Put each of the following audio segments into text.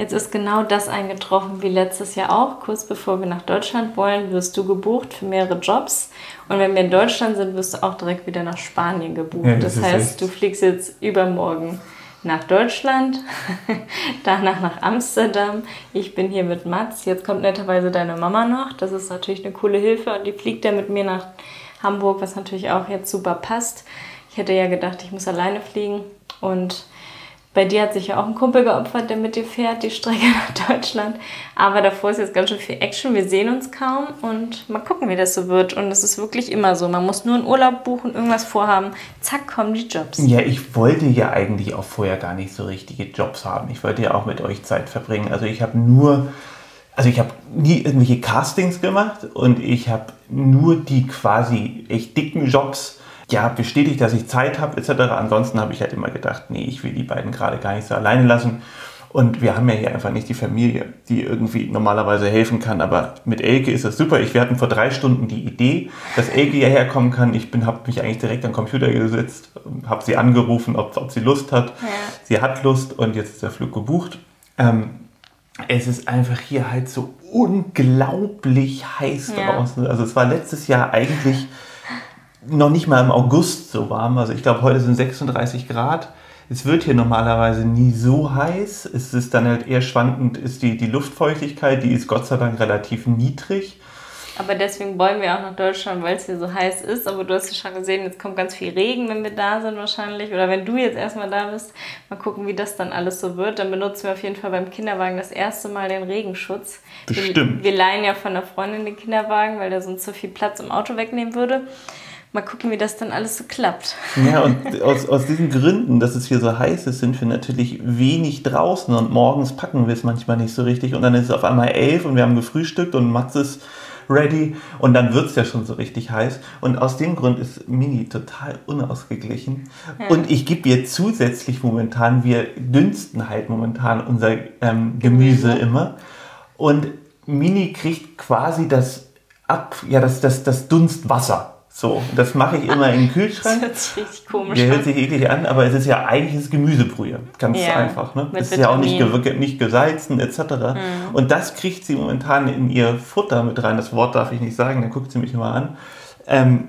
Jetzt ist genau das eingetroffen wie letztes Jahr auch. Kurz bevor wir nach Deutschland wollen, wirst du gebucht für mehrere Jobs. Und wenn wir in Deutschland sind, wirst du auch direkt wieder nach Spanien gebucht. Ja, das, das heißt, echt. du fliegst jetzt übermorgen nach Deutschland, danach nach Amsterdam. Ich bin hier mit Mats. Jetzt kommt netterweise deine Mama noch. Das ist natürlich eine coole Hilfe. Und die fliegt dann mit mir nach Hamburg, was natürlich auch jetzt super passt. Ich hätte ja gedacht, ich muss alleine fliegen. Und bei dir hat sich ja auch ein Kumpel geopfert, der mit dir fährt, die Strecke nach Deutschland. Aber davor ist jetzt ganz schön viel Action. Wir sehen uns kaum und mal gucken, wie das so wird. Und es ist wirklich immer so. Man muss nur einen Urlaub buchen, irgendwas vorhaben. Zack, kommen die Jobs. Ja, ich wollte ja eigentlich auch vorher gar nicht so richtige Jobs haben. Ich wollte ja auch mit euch Zeit verbringen. Also ich habe nur, also ich habe nie irgendwelche Castings gemacht und ich habe nur die quasi echt dicken Jobs ja, bestätigt, dass ich Zeit habe etc. Ansonsten habe ich halt immer gedacht, nee, ich will die beiden gerade gar nicht so alleine lassen. Und wir haben ja hier einfach nicht die Familie, die irgendwie normalerweise helfen kann. Aber mit Elke ist das super. Ich, wir hatten vor drei Stunden die Idee, dass Elke hierher kommen kann. Ich habe mich eigentlich direkt am Computer gesetzt, habe sie angerufen, ob, ob sie Lust hat. Ja. Sie hat Lust und jetzt ist der Flug gebucht. Ähm, es ist einfach hier halt so unglaublich heiß ja. draußen. Also es war letztes Jahr eigentlich noch nicht mal im August so warm. Also ich glaube, heute sind 36 Grad. Es wird hier normalerweise nie so heiß. Es ist dann halt eher schwankend, ist die, die Luftfeuchtigkeit, die ist Gott sei Dank relativ niedrig. Aber deswegen wollen wir auch nach Deutschland, weil es hier so heiß ist. Aber du hast ja schon gesehen, jetzt kommt ganz viel Regen, wenn wir da sind wahrscheinlich. Oder wenn du jetzt erstmal da bist. Mal gucken, wie das dann alles so wird. Dann benutzen wir auf jeden Fall beim Kinderwagen das erste Mal den Regenschutz. Bestimmt. Wir, wir leihen ja von der Freundin den Kinderwagen, weil der sonst zu viel Platz im Auto wegnehmen würde mal gucken, wie das dann alles so klappt. Ja, und aus, aus diesen Gründen, dass es hier so heiß ist, sind wir natürlich wenig draußen und morgens packen wir es manchmal nicht so richtig und dann ist es auf einmal elf und wir haben gefrühstückt und Mats ist ready und dann wird es ja schon so richtig heiß. Und aus dem Grund ist Mini total unausgeglichen. Ja. Und ich gebe ihr zusätzlich momentan, wir dünsten halt momentan unser ähm, Gemüse immer. Und Mini kriegt quasi das ab, ja, das, das, das Dunstwasser. So, das mache ich immer in den Kühlschrank. Das hört sich richtig komisch Der hört sich eklig an, aber es ist ja eigentlich das Gemüsebrühe. Ganz ja, einfach. Ne? Das ist ja auch nicht, ge nicht gesalzen etc. Mhm. Und das kriegt sie momentan in ihr Futter mit rein. Das Wort darf ich nicht sagen, dann guckt sie mich immer an. Ähm,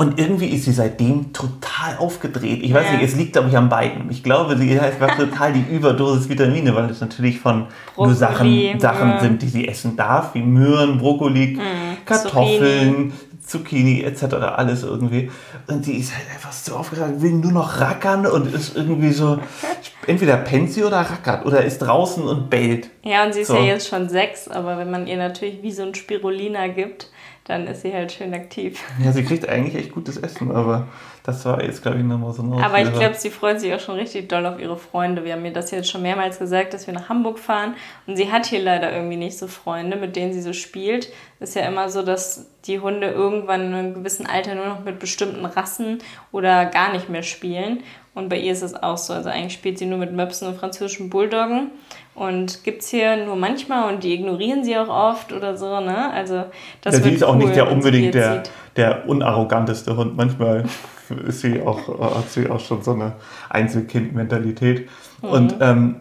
und irgendwie ist sie seitdem total aufgedreht. Ich weiß ja. nicht, es liegt, glaube ich, an beiden. Ich glaube, sie hat total die Überdosis Vitamine, weil es natürlich von Brokkoli, nur Sachen, Sachen sind, die sie essen darf, wie Möhren, Brokkoli, mm, Kartoffeln, Zucchini etc. alles irgendwie. Und die ist halt einfach so aufgeregt, will nur noch rackern und ist irgendwie so, entweder pennt sie oder rackert oder ist draußen und bellt. Ja, und sie ist so. ja jetzt schon sechs, aber wenn man ihr natürlich wie so ein Spirulina gibt, dann ist sie halt schön aktiv. Ja, sie kriegt eigentlich echt gutes Essen, aber das war jetzt, glaube ich, nochmal so ein Aber ich glaube, sie freut sich auch schon richtig doll auf ihre Freunde. Wir haben mir das jetzt schon mehrmals gesagt, dass wir nach Hamburg fahren. Und sie hat hier leider irgendwie nicht so Freunde, mit denen sie so spielt. Ist ja immer so, dass die Hunde irgendwann in einem gewissen Alter nur noch mit bestimmten Rassen oder gar nicht mehr spielen. Und bei ihr ist es auch so. Also eigentlich spielt sie nur mit Möpsen und französischen Bulldoggen. Und gibt es hier nur manchmal und die ignorieren sie auch oft oder so, ne? Also das ja, sie ist cool, auch nicht der unbedingt der, der unarroganteste Hund. Manchmal ist sie auch, hat sie auch schon so eine Einzelkind-Mentalität. Mhm. Und ähm,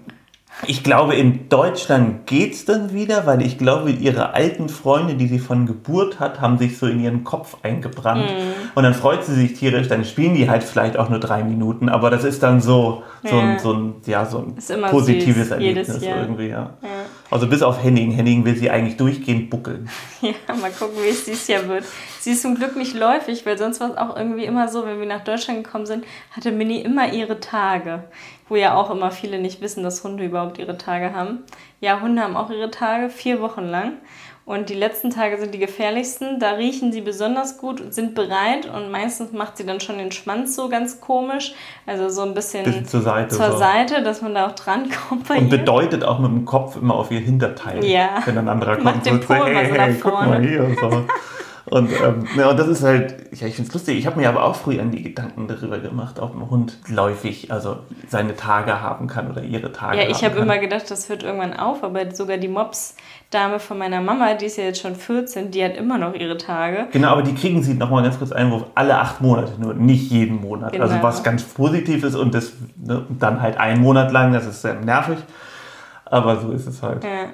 ich glaube, in Deutschland geht es dann wieder, weil ich glaube, ihre alten Freunde, die sie von Geburt hat, haben sich so in ihren Kopf eingebrannt. Mm. Und dann freut sie sich tierisch, dann spielen die halt vielleicht auch nur drei Minuten, aber das ist dann so, so, ja. ein, so ein, ja, so ein positives süß, Erlebnis irgendwie, ja. ja. Also bis auf Henning. Henning will sie eigentlich durchgehend buckeln. Ja, mal gucken, wie es dieses Jahr wird. Sie ist zum Glück nicht läufig, weil sonst war es auch irgendwie immer so, wenn wir nach Deutschland gekommen sind, hatte Mini immer ihre Tage wo ja auch immer viele nicht wissen, dass Hunde überhaupt ihre Tage haben. Ja, Hunde haben auch ihre Tage, vier Wochen lang. Und die letzten Tage sind die gefährlichsten. Da riechen sie besonders gut und sind bereit. Und meistens macht sie dann schon den Schwanz so ganz komisch. Also so ein bisschen, bisschen zur, Seite, zur so. Seite, dass man da auch drankommt. und bedeutet auch mit dem Kopf immer auf ihr Hinterteil. Ja. Wenn ein anderer kommt und sagt, hey, hey, hey, guck mal hier. So. Und, ähm, ja, und das ist halt, ja, ich finde es lustig. Ich habe mir aber auch früher an die Gedanken darüber gemacht, ob ein Hund läufig, also seine Tage haben kann oder ihre Tage. Ja, ich habe immer gedacht, das hört irgendwann auf, aber sogar die Mops-Dame von meiner Mama, die ist ja jetzt schon 14, die hat immer noch ihre Tage. Genau, aber die kriegen sie nochmal ganz kurz Einwurf, alle acht Monate nur, nicht jeden Monat. Also genau. Also was ganz positiv ist und das ne, dann halt einen Monat lang, das ist sehr nervig. Aber so ist es halt. Ja.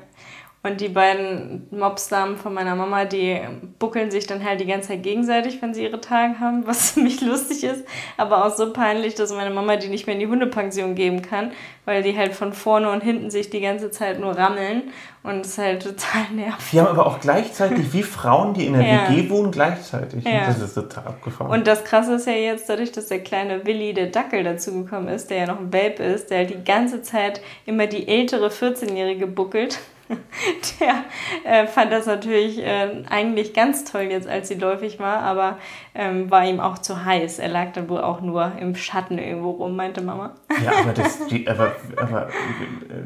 Und die beiden Mobsdamen von meiner Mama, die buckeln sich dann halt die ganze Zeit gegenseitig, wenn sie ihre Tage haben, was ziemlich lustig ist, aber auch so peinlich, dass meine Mama die nicht mehr in die Hundepension geben kann, weil die halt von vorne und hinten sich die ganze Zeit nur rammeln und es halt total nervt. Die haben aber auch gleichzeitig, wie Frauen, die in der ja. WG wohnen, gleichzeitig. Ja. Das ist total abgefahren. Und das Krasse ist ja jetzt, dadurch, dass der kleine Willi, der Dackel, dazugekommen ist, der ja noch ein Babe ist, der halt die ganze Zeit immer die ältere 14-Jährige buckelt der äh, fand das natürlich äh, eigentlich ganz toll jetzt, als sie läufig war, aber ähm, war ihm auch zu heiß. Er lag dann wohl auch nur im Schatten irgendwo rum, meinte Mama. Ja, aber, das, die, aber, aber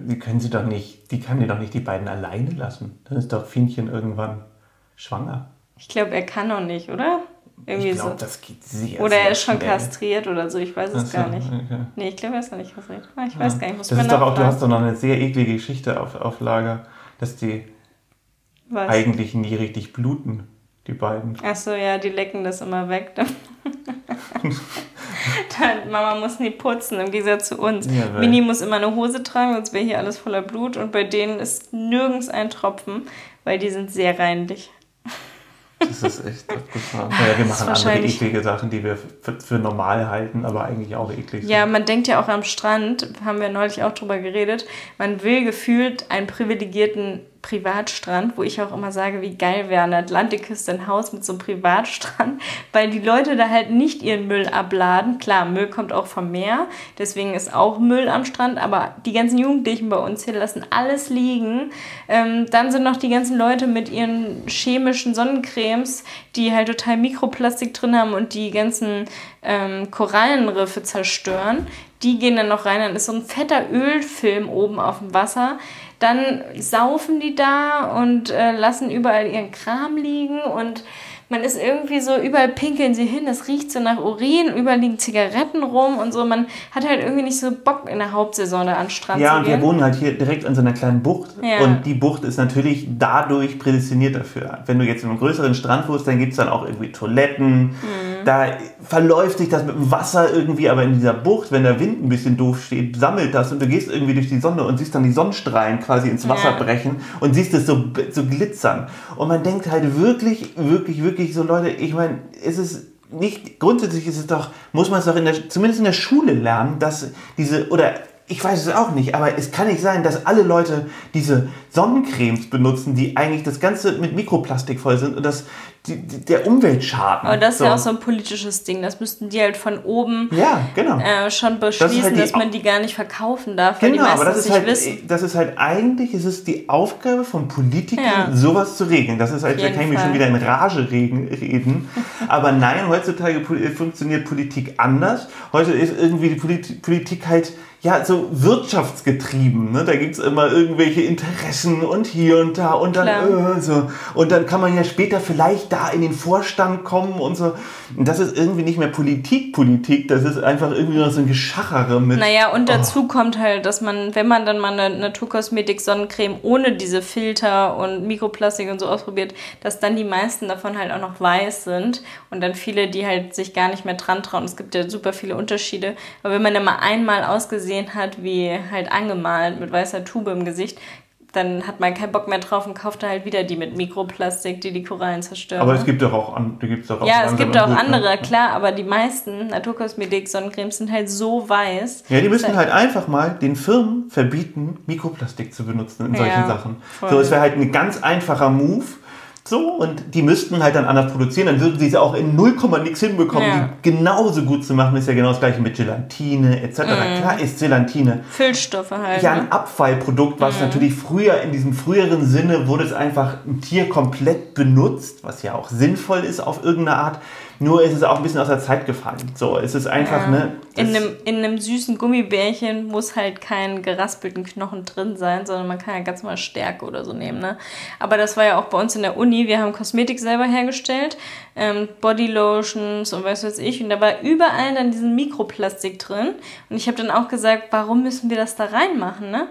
die können sie doch nicht, die kann die doch nicht die beiden alleine lassen. Dann ist doch Fienchen irgendwann schwanger. Ich glaube, er kann noch nicht, oder? Irgendwie ich glaube, so. das geht sehr Oder er ist schon schnell. kastriert oder so, ich weiß es so, gar nicht. Okay. Nee, ich glaube, er ist noch nicht kastriert. Ah, ich ja. weiß gar nicht, muss das ist doch auch, Du hast doch noch eine sehr eklige Geschichte auf, auf Lager, dass die Was? eigentlich nie richtig bluten, die beiden. Achso, ja, die lecken das immer weg. Mama muss nie putzen, im Gegensatz zu uns. Ja, Mini muss immer eine Hose tragen, sonst wäre hier alles voller Blut. Und bei denen ist nirgends ein Tropfen, weil die sind sehr reinlich. Das ist echt abgefahren. Ja, wir machen andere eklige Sachen, die wir für, für, normal halten, aber eigentlich auch eklig sind. Ja, man denkt ja auch am Strand, haben wir neulich auch drüber geredet, man will gefühlt einen privilegierten Privatstrand, wo ich auch immer sage, wie geil wäre eine Atlantikküste ein Haus mit so einem Privatstrand, weil die Leute da halt nicht ihren Müll abladen. Klar, Müll kommt auch vom Meer, deswegen ist auch Müll am Strand, aber die ganzen Jugendlichen bei uns hier lassen alles liegen. Ähm, dann sind noch die ganzen Leute mit ihren chemischen Sonnencremes, die halt total Mikroplastik drin haben und die ganzen ähm, Korallenriffe zerstören. Die gehen dann noch rein, dann ist so ein fetter Ölfilm oben auf dem Wasser dann saufen die da und äh, lassen überall ihren Kram liegen und man ist irgendwie so, überall pinkeln sie hin, es riecht so nach Urin, überall liegen Zigaretten rum und so. Man hat halt irgendwie nicht so Bock in der Hauptsaison da an den Strand ja, zu gehen. Ja, und wir wohnen halt hier direkt an so einer kleinen Bucht ja. und die Bucht ist natürlich dadurch prädestiniert dafür. Wenn du jetzt in einem größeren Strand wohnst, dann gibt es dann auch irgendwie Toiletten. Mhm. Da verläuft sich das mit dem Wasser irgendwie, aber in dieser Bucht, wenn der Wind ein bisschen doof steht, sammelt das und du gehst irgendwie durch die Sonne und siehst dann die Sonnenstrahlen quasi ins Wasser ja. brechen und siehst es so, so glitzern. Und man denkt halt wirklich, wirklich, wirklich, so, Leute, ich meine, ist es nicht, grundsätzlich ist es doch, muss man es doch in der, zumindest in der Schule lernen, dass diese, oder ich weiß es auch nicht, aber es kann nicht sein, dass alle Leute diese Sonnencremes benutzen, die eigentlich das Ganze mit Mikroplastik voll sind und das die, die, der Umweltschaden. Aber das ist so. ja auch so ein politisches Ding. Das müssten die halt von oben ja, genau. äh, schon beschließen, das halt dass man die gar nicht verkaufen darf. Genau, aber das ist, halt, wissen. das ist halt eigentlich ist es die Aufgabe von Politikern, ja. sowas zu regeln. Das ist halt, da kann ich mich schon wieder in Rage reden. aber nein, heutzutage funktioniert Politik anders. Heute ist irgendwie die Politik halt ja, so wirtschaftsgetrieben. Ne? Da gibt es immer irgendwelche Interessen und hier und da und dann äh, so. Und dann kann man ja später vielleicht da in den Vorstand kommen und so. Und das ist irgendwie nicht mehr Politik, Politik, das ist einfach irgendwie noch so ein Geschachere mit. Naja, und dazu oh. kommt halt, dass man, wenn man dann mal eine Naturkosmetik-Sonnencreme ohne diese Filter und Mikroplastik und so ausprobiert, dass dann die meisten davon halt auch noch weiß sind und dann viele, die halt sich gar nicht mehr dran trauen. Es gibt ja super viele Unterschiede. Aber wenn man dann mal einmal ausgesehen gesehen hat, wie halt angemalt mit weißer Tube im Gesicht, dann hat man keinen Bock mehr drauf und kauft halt wieder die mit Mikroplastik, die die Korallen zerstören. Aber es gibt doch auch, an, gibt's doch auch Ja, es gibt auch Gut, andere, ne? klar, aber die meisten Naturkosmetik-Sonnencremes sind halt so weiß. Ja, die müssen halt einfach mal den Firmen verbieten, Mikroplastik zu benutzen in solchen ja, Sachen. Voll. So, es wäre halt ein ganz einfacher Move so, und die müssten halt dann anders produzieren, dann würden sie es auch in 0, nix hinbekommen, ja. die genauso gut zu machen. Ist ja genau das gleiche mit Gelatine etc. Mm. Klar ist Gelatine. Füllstoffe halt. Ja, ein ne? Abfallprodukt, was mm. natürlich früher, in diesem früheren Sinne, wurde es einfach ein Tier komplett benutzt, was ja auch sinnvoll ist auf irgendeine Art. Nur ist es auch ein bisschen aus der Zeit gefallen. So, es ist einfach, ja. ne. In einem, in einem süßen Gummibärchen muss halt kein geraspelten Knochen drin sein, sondern man kann ja ganz mal Stärke oder so nehmen, ne. Aber das war ja auch bei uns in der Uni. Wir haben Kosmetik selber hergestellt, ähm, Bodylotions und was weiß ich. Und da war überall dann diesen Mikroplastik drin. Und ich habe dann auch gesagt, warum müssen wir das da reinmachen, ne?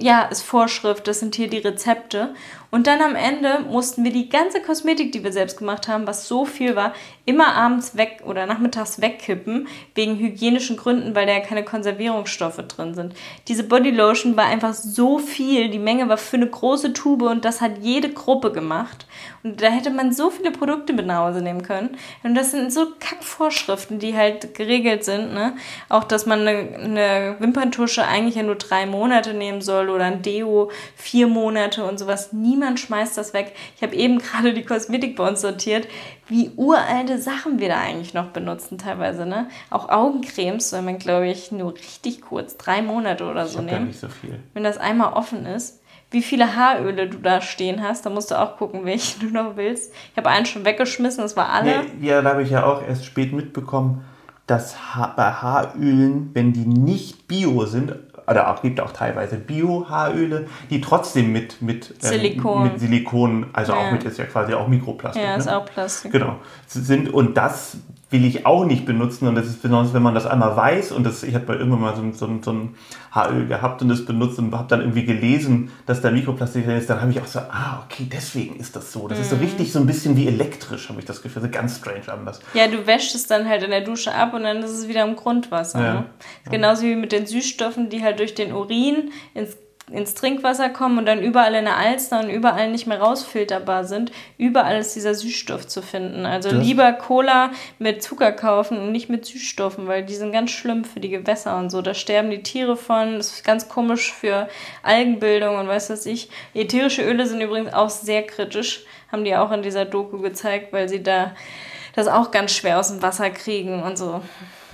ja, ist Vorschrift, das sind hier die Rezepte. Und dann am Ende mussten wir die ganze Kosmetik, die wir selbst gemacht haben, was so viel war, immer abends weg oder nachmittags wegkippen, wegen hygienischen Gründen, weil da ja keine Konservierungsstoffe drin sind. Diese Bodylotion war einfach so viel, die Menge war für eine große Tube und das hat jede Gruppe gemacht. Und da hätte man so viele Produkte mit nach Hause nehmen können. Und das sind so Kackvorschriften, die halt geregelt sind. Ne? Auch, dass man eine, eine Wimperntusche eigentlich ja nur drei Monate nehmen soll oder ein Deo vier Monate und sowas. Niemand schmeißt das weg. Ich habe eben gerade die Kosmetik bei uns sortiert, wie uralte Sachen wir da eigentlich noch benutzen teilweise. Ne? Auch Augencremes soll man, glaube ich, nur richtig kurz, drei Monate oder so nehmen. nicht so viel. Wenn das einmal offen ist wie viele Haaröle du da stehen hast. Da musst du auch gucken, welche du noch willst. Ich habe einen schon weggeschmissen, das war alle. Ja, ja da habe ich ja auch erst spät mitbekommen, dass bei Haarölen, wenn die nicht bio sind, oder auch gibt auch teilweise Bio-Haaröle, die trotzdem mit, mit, ähm, Silikon. mit Silikon, also ja. auch mit ist ja quasi auch Mikroplastik. Ja, ist ne? auch Plastik. Genau. Sind, und das will ich auch nicht benutzen. Und das ist besonders, wenn man das einmal weiß und das, ich habe irgendwann mal so, so, so ein Haaröl gehabt und das benutzt und habe dann irgendwie gelesen, dass da Mikroplastik drin ist, dann habe ich auch so, ah, okay, deswegen ist das so. Das mhm. ist so mhm. richtig so ein bisschen wie elektrisch, habe ich das Gefühl. So ganz strange anders. Ja, du wäschst es dann halt in der Dusche ab und dann ist es wieder im Grundwasser. Ja. Ne? Genauso wie mit den Süßstoffen, die halt durch den Urin ins ins Trinkwasser kommen und dann überall in der Alster und überall nicht mehr rausfilterbar sind, überall ist dieser Süßstoff zu finden. Also das lieber Cola mit Zucker kaufen und nicht mit Süßstoffen, weil die sind ganz schlimm für die Gewässer und so. Da sterben die Tiere von, das ist ganz komisch für Algenbildung und weiß was ich. Ätherische Öle sind übrigens auch sehr kritisch, haben die auch in dieser Doku gezeigt, weil sie da das auch ganz schwer aus dem Wasser kriegen und so.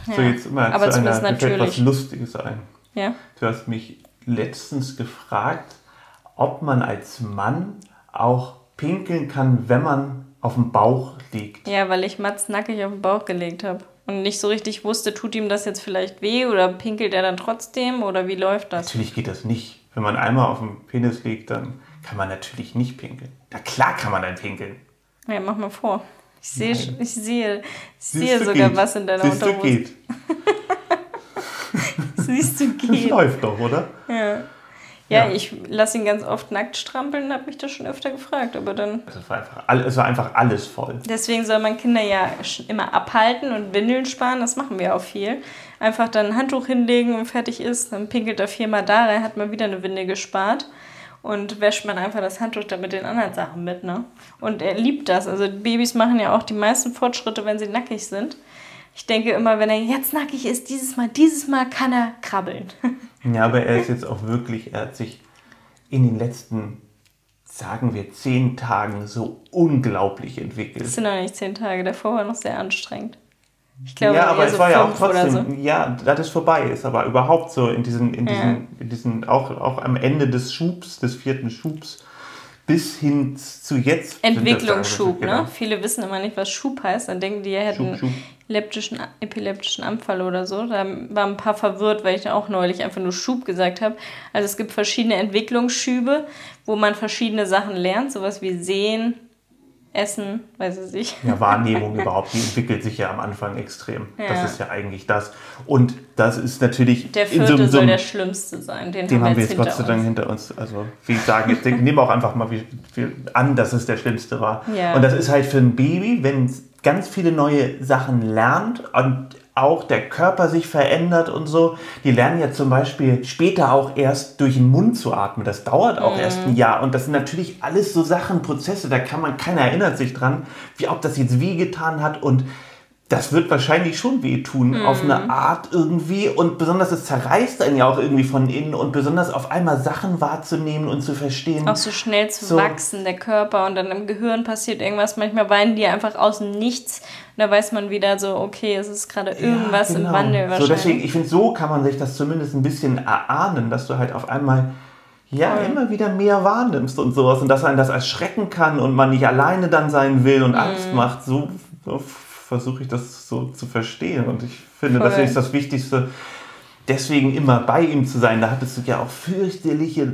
Ja. So, jetzt immer Aber zu einer, natürlich. was Lustiges ein. Ja. Du hast mich letztens gefragt, ob man als Mann auch pinkeln kann, wenn man auf dem Bauch liegt. Ja, weil ich Mats nackig auf den Bauch gelegt habe und nicht so richtig wusste, tut ihm das jetzt vielleicht weh oder pinkelt er dann trotzdem oder wie läuft das? Natürlich geht das nicht. Wenn man einmal auf dem Penis liegt, dann kann man natürlich nicht pinkeln. Na klar kann man dann pinkeln. Ja, mach mal vor. Ich sehe, ich sehe, ich sehe sogar geht. was in deiner Siehst Unterhose. Du geht. Siehst du, geht. Das läuft doch, oder? Ja. Ja, ja. ich lasse ihn ganz oft nackt strampeln, habe mich das schon öfter gefragt, aber dann. Es war, einfach, es war einfach alles voll. Deswegen soll man Kinder ja immer abhalten und Windeln sparen, das machen wir auch viel. Einfach dann ein Handtuch hinlegen und fertig ist, dann pinkelt er viermal da rein, hat man wieder eine Windel gespart und wäscht man einfach das Handtuch dann mit den anderen Sachen mit, ne? Und er liebt das. Also Babys machen ja auch die meisten Fortschritte, wenn sie nackig sind. Ich denke immer, wenn er jetzt nackig ist, dieses Mal, dieses Mal kann er krabbeln. Ja, aber er ist jetzt auch wirklich, er hat sich in den letzten, sagen wir, zehn Tagen so unglaublich entwickelt. Das sind noch nicht zehn Tage, davor war noch sehr anstrengend. Ich glaube, ja, aber es so war ja auch trotzdem, so. ja, das ist vorbei ist, aber überhaupt so in diesen, in diesen, ja. in diesen auch, auch am Ende des Schubs, des vierten Schubs, bis hin zu jetzt. Entwicklungsschub, ne? Genau. Viele wissen immer nicht, was Schub heißt. Dann denken die, er hätten Schub, Schub. Leptischen, epileptischen Anfall oder so. Da waren ein paar verwirrt, weil ich auch neulich einfach nur Schub gesagt habe. Also es gibt verschiedene Entwicklungsschübe, wo man verschiedene Sachen lernt, sowas wie Sehen, Essen, weiß ich nicht. Ja, Wahrnehmung überhaupt, die entwickelt sich ja am Anfang extrem. Ja. Das ist ja eigentlich das. Und das ist natürlich. Der vierte so, so, soll der schlimmste sein. Den, den haben wir jetzt, Gott sei Dank hinter uns. Also, wie ich sage, jetzt nehmen wir auch einfach mal wie, wie an, dass es der schlimmste war. Ja. Und das ist halt für ein Baby, wenn es ganz viele neue Sachen lernt und auch der Körper sich verändert und so. Die lernen ja zum Beispiel später auch erst durch den Mund zu atmen. Das dauert auch mhm. erst ein Jahr. Und das sind natürlich alles so Sachen, Prozesse, da kann man, keiner erinnert sich dran, wie ob das jetzt wie getan hat. Und das wird wahrscheinlich schon wehtun, mhm. auf eine Art irgendwie. Und besonders es zerreißt einen ja auch irgendwie von innen und besonders auf einmal Sachen wahrzunehmen und zu verstehen. Auch so schnell zu so. wachsen, der Körper. Und dann im Gehirn passiert irgendwas. Manchmal weinen die einfach aus dem Nichts. Und da weiß man wieder so, okay, es ist gerade irgendwas ja, genau. im Wandel wahrscheinlich. So deswegen, ich finde, so kann man sich das zumindest ein bisschen erahnen, dass du halt auf einmal ja, Voll. immer wieder mehr wahrnimmst und sowas und dass einen das erschrecken kann und man nicht alleine dann sein will und mhm. Angst macht. So, so versuche ich das so zu verstehen. Und ich finde, Voll. das ist das Wichtigste, deswegen immer bei ihm zu sein. Da hattest du ja auch fürchterliche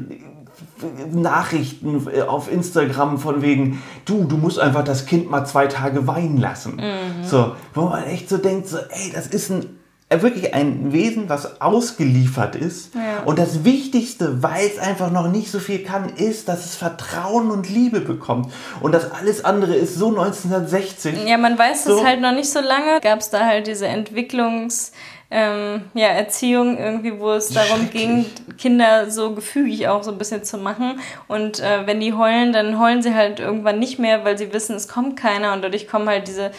Nachrichten auf Instagram von wegen, du, du musst einfach das Kind mal zwei Tage weinen lassen. Mhm. So, wo man echt so denkt, so, ey, das ist ein wirklich ein Wesen, was ausgeliefert ist. Ja. Und das Wichtigste, weil es einfach noch nicht so viel kann, ist, dass es Vertrauen und Liebe bekommt. Und das alles andere ist so 1960. Ja, man weiß so. es halt noch nicht so lange. Gab es da halt diese Entwicklungs- ähm, ja, Erziehung irgendwie, wo es darum ging, Kinder so gefügig auch so ein bisschen zu machen. Und äh, wenn die heulen, dann heulen sie halt irgendwann nicht mehr, weil sie wissen, es kommt keiner und dadurch kommen halt diese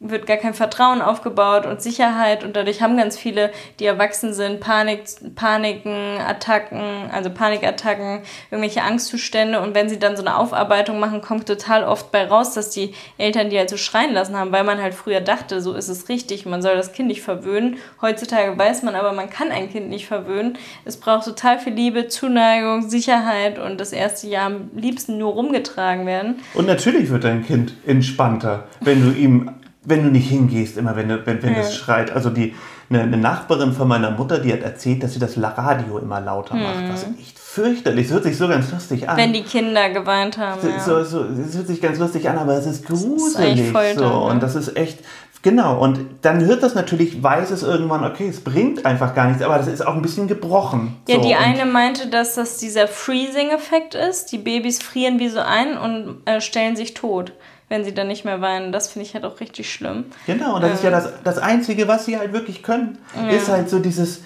wird gar kein Vertrauen aufgebaut und Sicherheit und dadurch haben ganz viele, die erwachsen sind, Panik, Paniken, Attacken, also Panikattacken, irgendwelche Angstzustände und wenn sie dann so eine Aufarbeitung machen, kommt total oft bei raus, dass die Eltern die halt so schreien lassen haben, weil man halt früher dachte, so ist es richtig, man soll das Kind nicht verwöhnen. Heutzutage weiß man aber, man kann ein Kind nicht verwöhnen. Es braucht total viel Liebe, Zuneigung, Sicherheit und das erste Jahr am liebsten nur rumgetragen werden. Und natürlich wird dein Kind entspannter, wenn du ihm wenn du nicht hingehst, immer wenn, wenn, wenn ja. es schreit. Also die, eine, eine, Nachbarin von meiner Mutter, die hat erzählt, dass sie das Radio immer lauter hm. macht. Was echt fürchterlich. Es hört sich so ganz lustig an. Wenn die Kinder geweint haben. So, ja. so, so, es hört sich ganz lustig an, aber es ist gruselig. Das ist so. Und das ist echt. Genau, und dann hört das natürlich, weiß es irgendwann, okay, es bringt einfach gar nichts, aber das ist auch ein bisschen gebrochen. Ja, so. die eine meinte, dass das dieser Freezing-Effekt ist. Die Babys frieren wie so ein und äh, stellen sich tot wenn sie dann nicht mehr weinen. Das finde ich halt auch richtig schlimm. Genau, und das ähm, ist ja ähm. das, das Einzige, was sie halt wirklich können, ja. ist halt so dieses.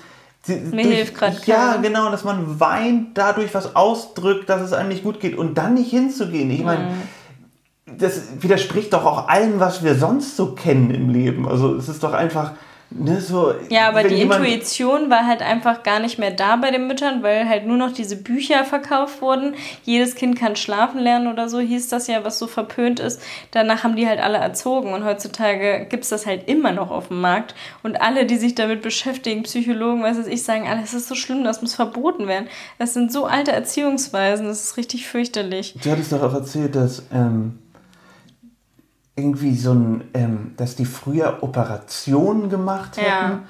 Die, Mir durch, hilft gerade Ja, genau, dass man weint, dadurch was ausdrückt, dass es einem nicht gut geht und dann nicht hinzugehen. Ich meine, mhm. das widerspricht doch auch allem, was wir sonst so kennen im Leben. Also es ist doch einfach Ne, so, ja, aber die Intuition war halt einfach gar nicht mehr da bei den Müttern, weil halt nur noch diese Bücher verkauft wurden. Jedes Kind kann schlafen lernen oder so, hieß das ja, was so verpönt ist. Danach haben die halt alle erzogen und heutzutage gibt es das halt immer noch auf dem Markt. Und alle, die sich damit beschäftigen, Psychologen, was weiß ich, sagen, alles ist so schlimm, das muss verboten werden. Das sind so alte Erziehungsweisen, das ist richtig fürchterlich. Du hattest doch auch erzählt, dass ähm, irgendwie so ein, ähm, dass die früher Operationen gemacht hätten. Ja.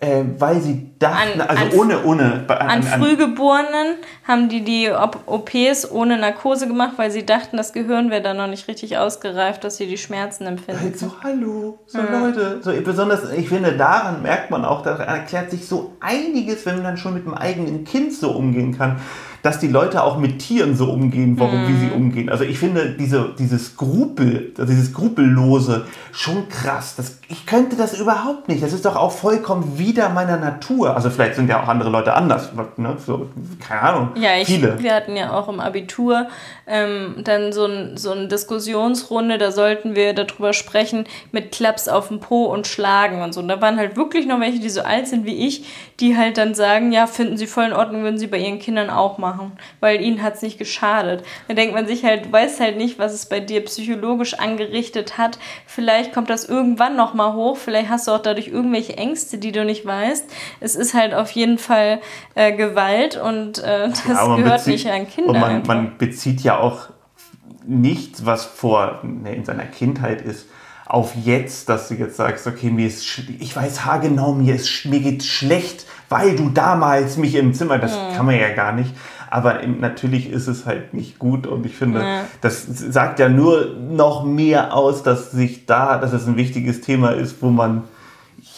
Äh, weil sie dachten, an, also an, ohne, ohne. An, an, Frühgeborenen haben die die OPs ohne Narkose gemacht, weil sie dachten, das Gehirn wäre da noch nicht richtig ausgereift, dass sie die Schmerzen empfinden. So, hallo, so ja. Leute. So, besonders, ich finde, daran merkt man auch, da erklärt sich so einiges, wenn man dann schon mit dem eigenen Kind so umgehen kann dass die Leute auch mit Tieren so umgehen, warum, mm. wie sie mhm. umgehen. Also ich finde diese, dieses Skrupel, also dieses Skrupellose schon krass. Das, ich könnte das überhaupt nicht. Das ist doch auch vollkommen wider meiner Natur. Also vielleicht sind ja auch andere Leute anders. Ne? So, keine Ahnung. Ja, ich, viele. wir hatten ja auch im Abitur ähm, dann so, ein, so eine Diskussionsrunde, da sollten wir darüber sprechen, mit Klaps auf dem Po und Schlagen und so. Und da waren halt wirklich noch welche, die so alt sind wie ich, die halt dann sagen, ja, finden sie voll in Ordnung, würden sie bei ihren Kindern auch machen, weil ihnen hat es nicht geschadet. Da denkt man sich halt, weiß halt nicht, was es bei dir psychologisch angerichtet hat. Vielleicht kommt das irgendwann nochmal hoch, vielleicht hast du auch dadurch irgendwelche Ängste, die du nicht weißt. Es ist halt auf jeden Fall äh, Gewalt und äh, das ja, gehört bezieht, nicht an Kinder. Und man, man bezieht ja auch nichts, was vor ne, in seiner Kindheit ist, auf jetzt, dass du jetzt sagst, okay, mir ist, ich weiß haargenau, mir ist, mir geht schlecht, weil du damals mich im Zimmer, das ja. kann man ja gar nicht. Aber natürlich ist es halt nicht gut und ich finde, ja. das sagt ja nur noch mehr aus, dass sich da, dass es ein wichtiges Thema ist, wo man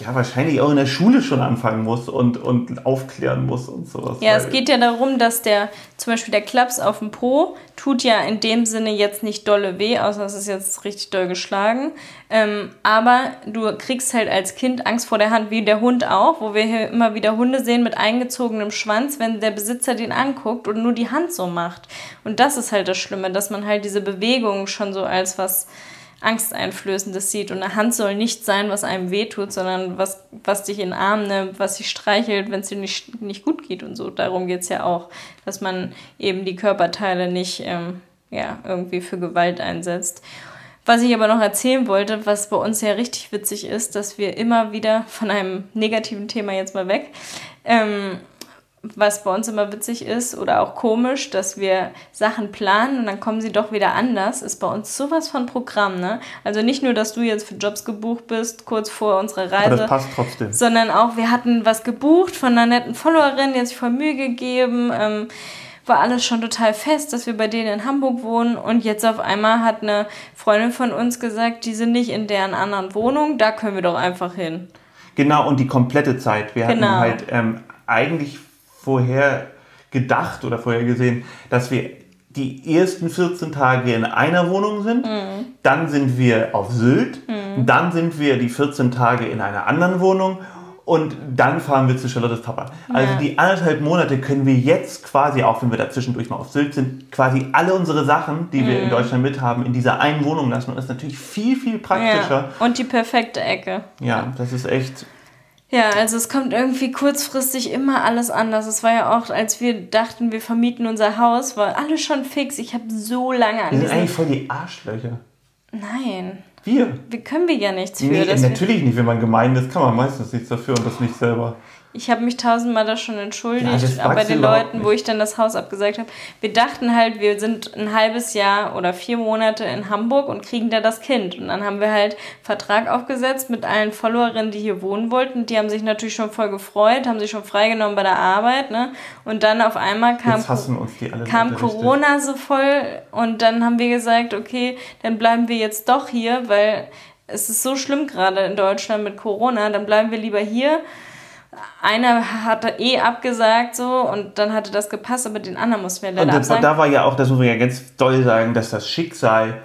ja wahrscheinlich auch in der Schule schon anfangen muss und, und aufklären muss und sowas. Ja, es geht ja darum, dass der, zum Beispiel der Klaps auf dem Po tut ja in dem Sinne jetzt nicht dolle weh, außer es ist jetzt richtig doll geschlagen. Ähm, aber du kriegst halt als Kind Angst vor der Hand, wie der Hund auch, wo wir hier immer wieder Hunde sehen mit eingezogenem Schwanz, wenn der Besitzer den anguckt und nur die Hand so macht. Und das ist halt das Schlimme, dass man halt diese Bewegung schon so als was Angsteinflößendes sieht. Und eine Hand soll nicht sein, was einem wehtut, sondern was, was dich in den Arm nimmt, was dich streichelt, wenn es dir nicht, nicht gut geht und so. Darum geht es ja auch, dass man eben die Körperteile nicht ähm, ja, irgendwie für Gewalt einsetzt. Was ich aber noch erzählen wollte, was bei uns ja richtig witzig ist, dass wir immer wieder von einem negativen Thema jetzt mal weg, ähm, was bei uns immer witzig ist oder auch komisch, dass wir Sachen planen und dann kommen sie doch wieder anders, ist bei uns sowas von Programm, ne? Also nicht nur, dass du jetzt für Jobs gebucht bist, kurz vor unserer Reise. Aber das passt trotzdem. Sondern auch, wir hatten was gebucht von einer netten Followerin, die hat sich voll Mühe gegeben, ähm, war alles schon total fest, dass wir bei denen in Hamburg wohnen und jetzt auf einmal hat eine Freundin von uns gesagt, die sind nicht in deren anderen Wohnung, da können wir doch einfach hin. Genau, und die komplette Zeit. Wir genau. hatten halt ähm, eigentlich vorher gedacht oder vorher gesehen, dass wir die ersten 14 Tage in einer Wohnung sind, mhm. dann sind wir auf Sylt, mhm. dann sind wir die 14 Tage in einer anderen Wohnung und dann fahren wir zu Charlottes Papa. Also ja. die anderthalb Monate können wir jetzt quasi, auch wenn wir da zwischendurch mal auf Sylt sind, quasi alle unsere Sachen, die mhm. wir in mhm. Deutschland mit haben, in dieser einen Wohnung lassen. Und das ist natürlich viel, viel praktischer. Ja. Und die perfekte Ecke. Ja, das ist echt ja, also es kommt irgendwie kurzfristig immer alles anders. Es war ja auch, als wir dachten, wir vermieten unser Haus, war alles schon fix. Ich habe so lange an Wir sind eigentlich voll die Arschlöcher. Nein. Wir? Wie können wir ja nichts für. Nee, natürlich nicht. Wenn man gemein ist, kann man meistens nichts dafür und das nicht selber. Ich habe mich tausendmal da schon entschuldigt, ja, bei den Leuten, nicht. wo ich dann das Haus abgesagt habe. Wir dachten halt, wir sind ein halbes Jahr oder vier Monate in Hamburg und kriegen da das Kind. Und dann haben wir halt Vertrag aufgesetzt mit allen Followerinnen, die hier wohnen wollten. Die haben sich natürlich schon voll gefreut, haben sich schon freigenommen bei der Arbeit. Ne? Und dann auf einmal kam, kam Corona so voll und dann haben wir gesagt, okay, dann bleiben wir jetzt doch hier, weil es ist so schlimm gerade in Deutschland mit Corona, dann bleiben wir lieber hier einer hatte eh abgesagt so und dann hatte das gepasst, aber den anderen mussten wir leider und absagen. da war ja auch, das muss man ja ganz doll sagen, dass das Schicksal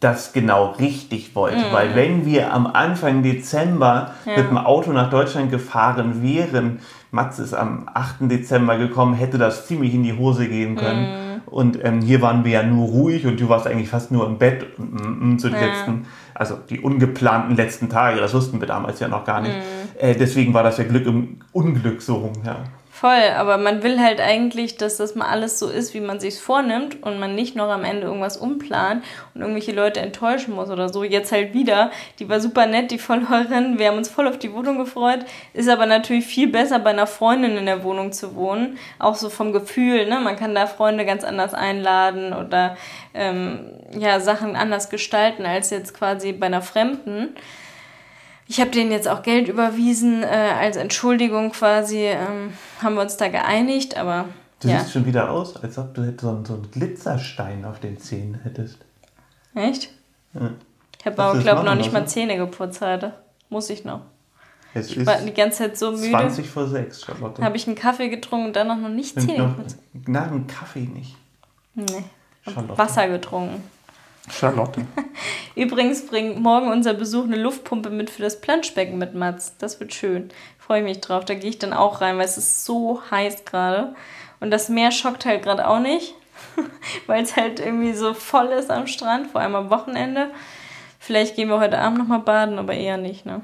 das genau richtig wollte. Mhm. Weil wenn wir am Anfang Dezember ja. mit dem Auto nach Deutschland gefahren wären, Mats ist am 8. Dezember gekommen, hätte das ziemlich in die Hose gehen können. Mhm. Und ähm, hier waren wir ja nur ruhig und du warst eigentlich fast nur im Bett und, zu den ja. letzten, also die ungeplanten letzten Tage, das wussten wir damals ja noch gar nicht. Mhm. Äh, deswegen war das ja Glück im Unglück so rum, ja. Voll, aber man will halt eigentlich, dass das mal alles so ist, wie man sich vornimmt und man nicht noch am Ende irgendwas umplant und irgendwelche Leute enttäuschen muss oder so. Jetzt halt wieder, die war super nett, die Followerin, wir haben uns voll auf die Wohnung gefreut, ist aber natürlich viel besser bei einer Freundin in der Wohnung zu wohnen, auch so vom Gefühl, ne? man kann da Freunde ganz anders einladen oder ähm, ja, Sachen anders gestalten als jetzt quasi bei einer Fremden. Ich habe denen jetzt auch Geld überwiesen äh, als Entschuldigung quasi. Ähm, haben wir uns da geeinigt, aber. Du ja. siehst schon wieder aus, als ob du so einen, so einen Glitzerstein auf den Zähnen hättest. Echt? Ja. Ich habe aber, glaube ich, noch nicht mal Zähne geputzt heute. Muss ich noch. Es ich war die ganze Zeit so müde. 20 vor 6, Charlotte. Habe ich einen Kaffee getrunken und dann noch nicht Zähne geputzt. Nach dem Kaffee nicht. Nee. Wasser getrunken. Charlotte. Übrigens bringt morgen unser Besuch eine Luftpumpe mit für das Planschbecken mit Mats. Das wird schön. Freue mich drauf. Da gehe ich dann auch rein, weil es ist so heiß gerade. Und das Meer schockt halt gerade auch nicht, weil es halt irgendwie so voll ist am Strand, vor allem am Wochenende. Vielleicht gehen wir heute Abend nochmal baden, aber eher nicht, ne?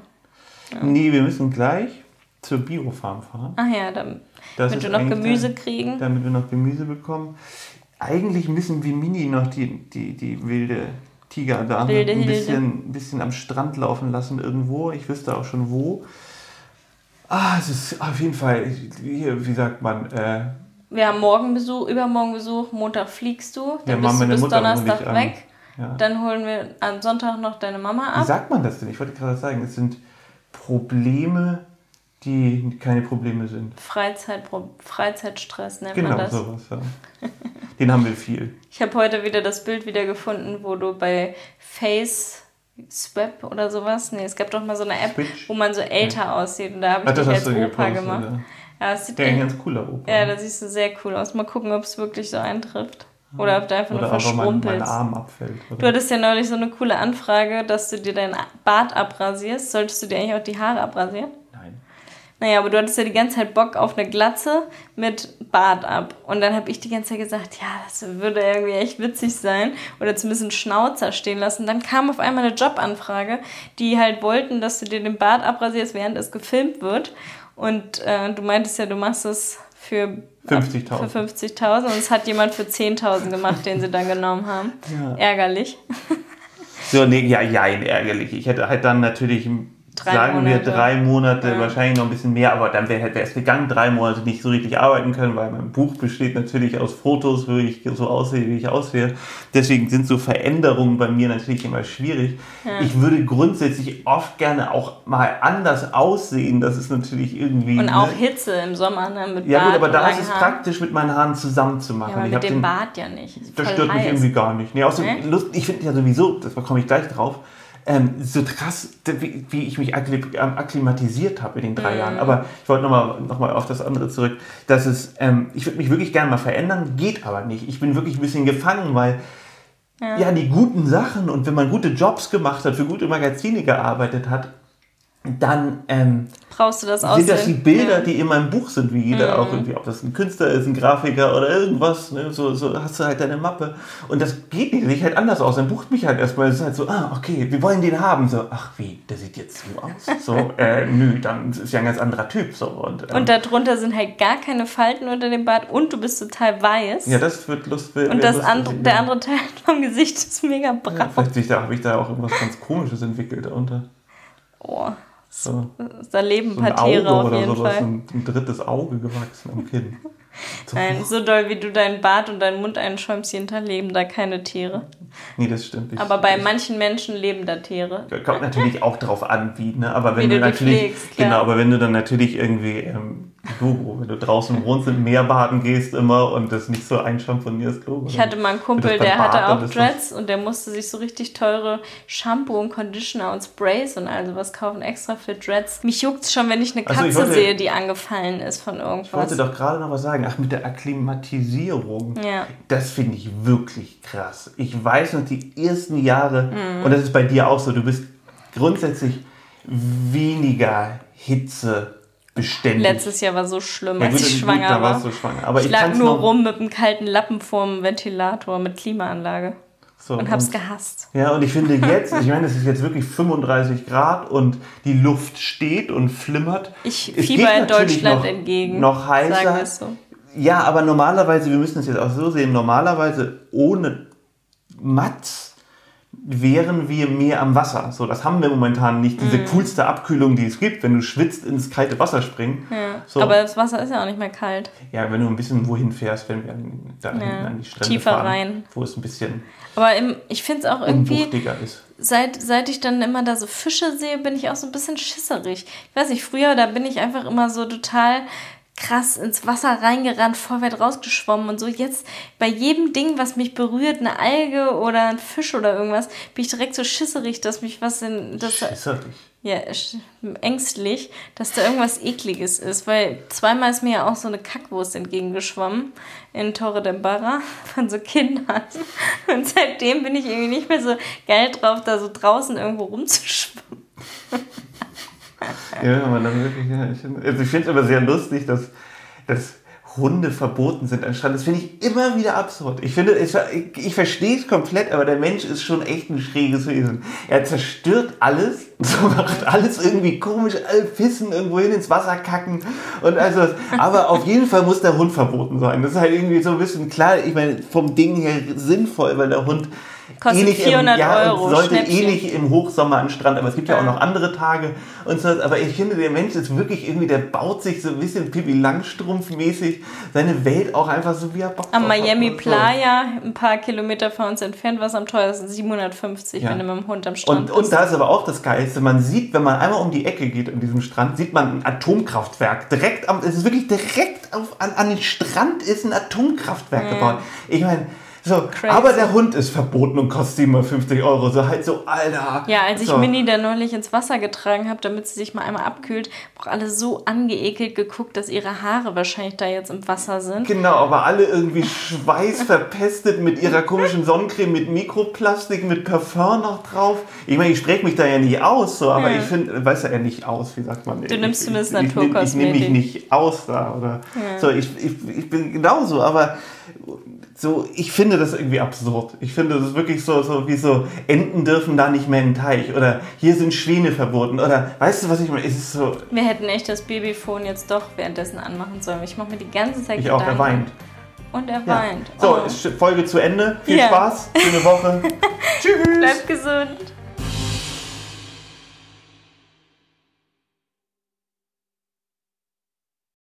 Ja. Nee, wir müssen gleich zur Biofarm fahren. Ach ja, damit wir noch Gemüse kriegen. Damit wir noch Gemüse bekommen eigentlich müssen wir Mini noch die, die, die wilde Tiger da wilde ein bisschen, bisschen am Strand laufen lassen irgendwo. Ich wüsste auch schon wo. Ah, es ist auf jeden Fall, hier, wie sagt man, äh, wir haben morgen Besuch, übermorgen Besuch, Montag fliegst du, dann ja, bist du bis Mutter Donnerstag weg. Ja. Dann holen wir am Sonntag noch deine Mama ab. Wie sagt man das denn? Ich wollte gerade sagen, es sind Probleme die keine Probleme sind. Freizeit, Freizeitstress nennt genau, man das. Genau, sowas, ja. Den haben wir viel. Ich habe heute wieder das Bild wieder gefunden, wo du bei Face Swap oder sowas, nee, es gab doch mal so eine App, Switch? wo man so älter ja. aussieht und da habe ich dich als Opa gemacht. Ja. Ja, das sieht ja, ein ganz cooler Opa. Ja, da siehst du sehr cool aus. Mal gucken, ob es wirklich so eintrifft. Oder ob du einfach oder nur verschrumpelst. Mein, mein Arm abfällt. Oder? Du hattest ja neulich so eine coole Anfrage, dass du dir dein Bart abrasierst. Solltest du dir eigentlich auch die Haare abrasieren? Naja, aber du hattest ja die ganze Zeit Bock auf eine Glatze mit Bart ab. Und dann habe ich die ganze Zeit gesagt, ja, das würde irgendwie echt witzig sein. Oder zumindest einen Schnauzer stehen lassen. Dann kam auf einmal eine Jobanfrage, die halt wollten, dass du dir den Bart abrasierst, während es gefilmt wird. Und äh, du meintest ja, du machst es für 50.000. Für 50.000 und es hat jemand für 10.000 gemacht, den sie dann genommen haben. Ja. Ärgerlich. So, nee, ja, ja, ärgerlich. Ich hätte halt dann natürlich Drei sagen Monate. wir drei Monate, ja. wahrscheinlich noch ein bisschen mehr, aber dann wäre es gegangen, drei Monate nicht so richtig arbeiten können, weil mein Buch besteht natürlich aus Fotos, wo ich so aussehe, wie ich aussehe. Deswegen sind so Veränderungen bei mir natürlich immer schwierig. Ja. Ich würde grundsätzlich oft gerne auch mal anders aussehen. Das ist natürlich irgendwie. Und auch ne? Hitze im Sommer, ne? Mit ja, Bart gut, aber da ist es praktisch, mit meinen Haaren zusammenzumachen. Ja, aber mit dem den, Bart ja nicht. Das stört heiß. mich irgendwie gar nicht. Nee, außerdem, nee? Lust, ich finde ja sowieso, das komme ich gleich drauf ähm, so krass, wie, wie ich mich akklimatisiert habe in den drei mhm. Jahren. Aber ich wollte nochmal noch mal auf das andere zurück, dass es, ähm, ich würde mich wirklich gerne mal verändern, geht aber nicht. Ich bin wirklich ein bisschen gefangen, weil ja. ja, die guten Sachen und wenn man gute Jobs gemacht hat, für gute Magazine gearbeitet hat, dann ähm, brauchst du das Sind das die Bilder, ja. die in meinem Buch sind, wie jeder mhm. auch irgendwie, ob das ein Künstler ist, ein Grafiker oder irgendwas, ne? so, so hast du halt deine Mappe. Und das geht nicht, sieht halt anders aus. Dann bucht mich halt erstmal, es ist halt so, ah, okay, wir wollen den haben. So, ach wie, der sieht jetzt so aus. So, äh, nö, dann ist ja ein ganz anderer Typ. So, und, ähm, und darunter sind halt gar keine Falten unter dem Bart und du bist total weiß. Ja, das wird lustig. Und das andere, der andere Teil vom Gesicht ist mega brav. Ja, vielleicht habe ich da auch irgendwas ganz Komisches entwickelt darunter. Oh. So. Da leben ein paar Tiere auf jeden sowas, Fall. Ein, ein drittes Auge gewachsen am Kinn. Nein, so doll wie du deinen Bart und deinen Mund einschäumst, jeden Tag leben da keine Tiere. Nee, das stimmt. nicht. aber bei manchen Menschen leben da Tiere. Kommt natürlich auch darauf an, wie, ne? Aber wenn wie du, du natürlich. Pflegst, genau, aber wenn du dann natürlich irgendwie ähm, Logo, wenn du draußen wohnst und mehr baden gehst immer und das nicht so einschamponierst, Logo. Ich hatte mal einen Kumpel, der hatte auch Dreads und der musste sich so richtig teure Shampoo und Conditioner und Sprays und also was kaufen extra für Dreads. Mich juckt's schon, wenn ich eine Katze also ich wollte, sehe, die angefallen ist von irgendwas. Ich wollte doch gerade noch was sagen. Ach, mit der Akklimatisierung. Ja. Das finde ich wirklich krass. Ich weiß noch die ersten Jahre, mhm. und das ist bei dir auch so, du bist grundsätzlich weniger Hitze beständig. Letztes Jahr war so schlimm, ja, als gut, ich schwanger gut, war. So schwanger. Aber ich, ich lag nur rum mit einem kalten Lappen vorm Ventilator mit Klimaanlage. So, und hab's und, gehasst. Ja, und ich finde jetzt, ich meine, es ist jetzt wirklich 35 Grad und die Luft steht und flimmert. Ich fieber in Deutschland noch, entgegen. Noch heißer. So. Ja, aber normalerweise, wir müssen es jetzt auch so sehen, normalerweise ohne Matz wären wir mehr am Wasser. So, das haben wir momentan nicht. Diese mm. coolste Abkühlung, die es gibt, wenn du schwitzt, ins kalte Wasser springen. Ja. So. Aber das Wasser ist ja auch nicht mehr kalt. Ja, wenn du ein bisschen wohin fährst, wenn wir da ja. an die Strände Tiefer fahren, rein. wo es ein bisschen Aber im, ich finde es auch irgendwie, ist. Seit, seit ich dann immer da so Fische sehe, bin ich auch so ein bisschen schisserig. Ich weiß nicht, früher, da bin ich einfach immer so total krass ins Wasser reingerannt, vorwärts rausgeschwommen und so. Jetzt bei jedem Ding, was mich berührt, eine Alge oder ein Fisch oder irgendwas, bin ich direkt so schisserig, dass mich was in. Das, schisserig? Ja, ängstlich, dass da irgendwas Ekliges ist, weil zweimal ist mir ja auch so eine Kackwurst entgegengeschwommen in Torre de Barra von so Kindern. Und seitdem bin ich irgendwie nicht mehr so geil drauf, da so draußen irgendwo rumzuschwimmen. Ja, dann wirklich, ja, ich, also ich finde es aber sehr lustig, dass, dass Hunde verboten sind an Strand. Das finde ich immer wieder absurd. Ich finde, ich, ich verstehe es komplett, aber der Mensch ist schon echt ein schräges Wesen. Er zerstört alles, so macht alles irgendwie komisch, alle pissen irgendwo hin ins Wasser kacken und also, aber auf jeden Fall muss der Hund verboten sein. Das ist halt irgendwie so ein bisschen klar, ich meine, vom Ding her sinnvoll, weil der Hund Kostet eh 400 im, ja, Euro. Sollte eh nicht im Hochsommer an Strand, aber es gibt ja. ja auch noch andere Tage und so. Aber ich finde, der Mensch ist wirklich irgendwie, der baut sich so ein bisschen Pippi Langstrumpf-mäßig seine Welt auch einfach so wie er Bock Am Miami hat. Playa, ein paar Kilometer von uns entfernt, was am teuersten 750, ja. wenn du mit dem Hund am Strand und, bist. Und da ist aber auch das Geilste, man sieht, wenn man einmal um die Ecke geht an diesem Strand, sieht man ein Atomkraftwerk. Direkt am, es ist wirklich direkt auf, an, an den Strand ist ein Atomkraftwerk mhm. gebaut. Ich meine, so, aber der Hund ist verboten und kostet 750 Euro. So halt so, Alter. Ja, als so. ich Mini da neulich ins Wasser getragen habe, damit sie sich mal einmal abkühlt, auch alle so angeekelt geguckt, dass ihre Haare wahrscheinlich da jetzt im Wasser sind. Genau, aber alle irgendwie schweißverpestet mit ihrer komischen Sonnencreme, mit Mikroplastik, mit Parfum noch drauf. Ich meine, ich spreche mich da ja nicht aus, so, aber ja. ich finde, weiß ja nicht aus, wie sagt man. Du nimmst zumindest Naturkosmetik. Ich, ich, ich nehme mich nicht aus da, oder? Ja. So, ich, ich, ich bin genauso, aber so, ich finde das irgendwie absurd. Ich finde das wirklich so, so wie so, Enten dürfen da nicht mehr in den Teich oder hier sind Schwäne verboten oder weißt du, was ich meine? Es ist so. Wir hätten echt das Babyphone jetzt doch währenddessen anmachen sollen. Ich mache mir die ganze Zeit Ich Gedanken. auch, er weint. Und er ja. weint. So, oh. Folge zu Ende. Viel ja. Spaß, schöne Woche. Tschüss. Bleib gesund.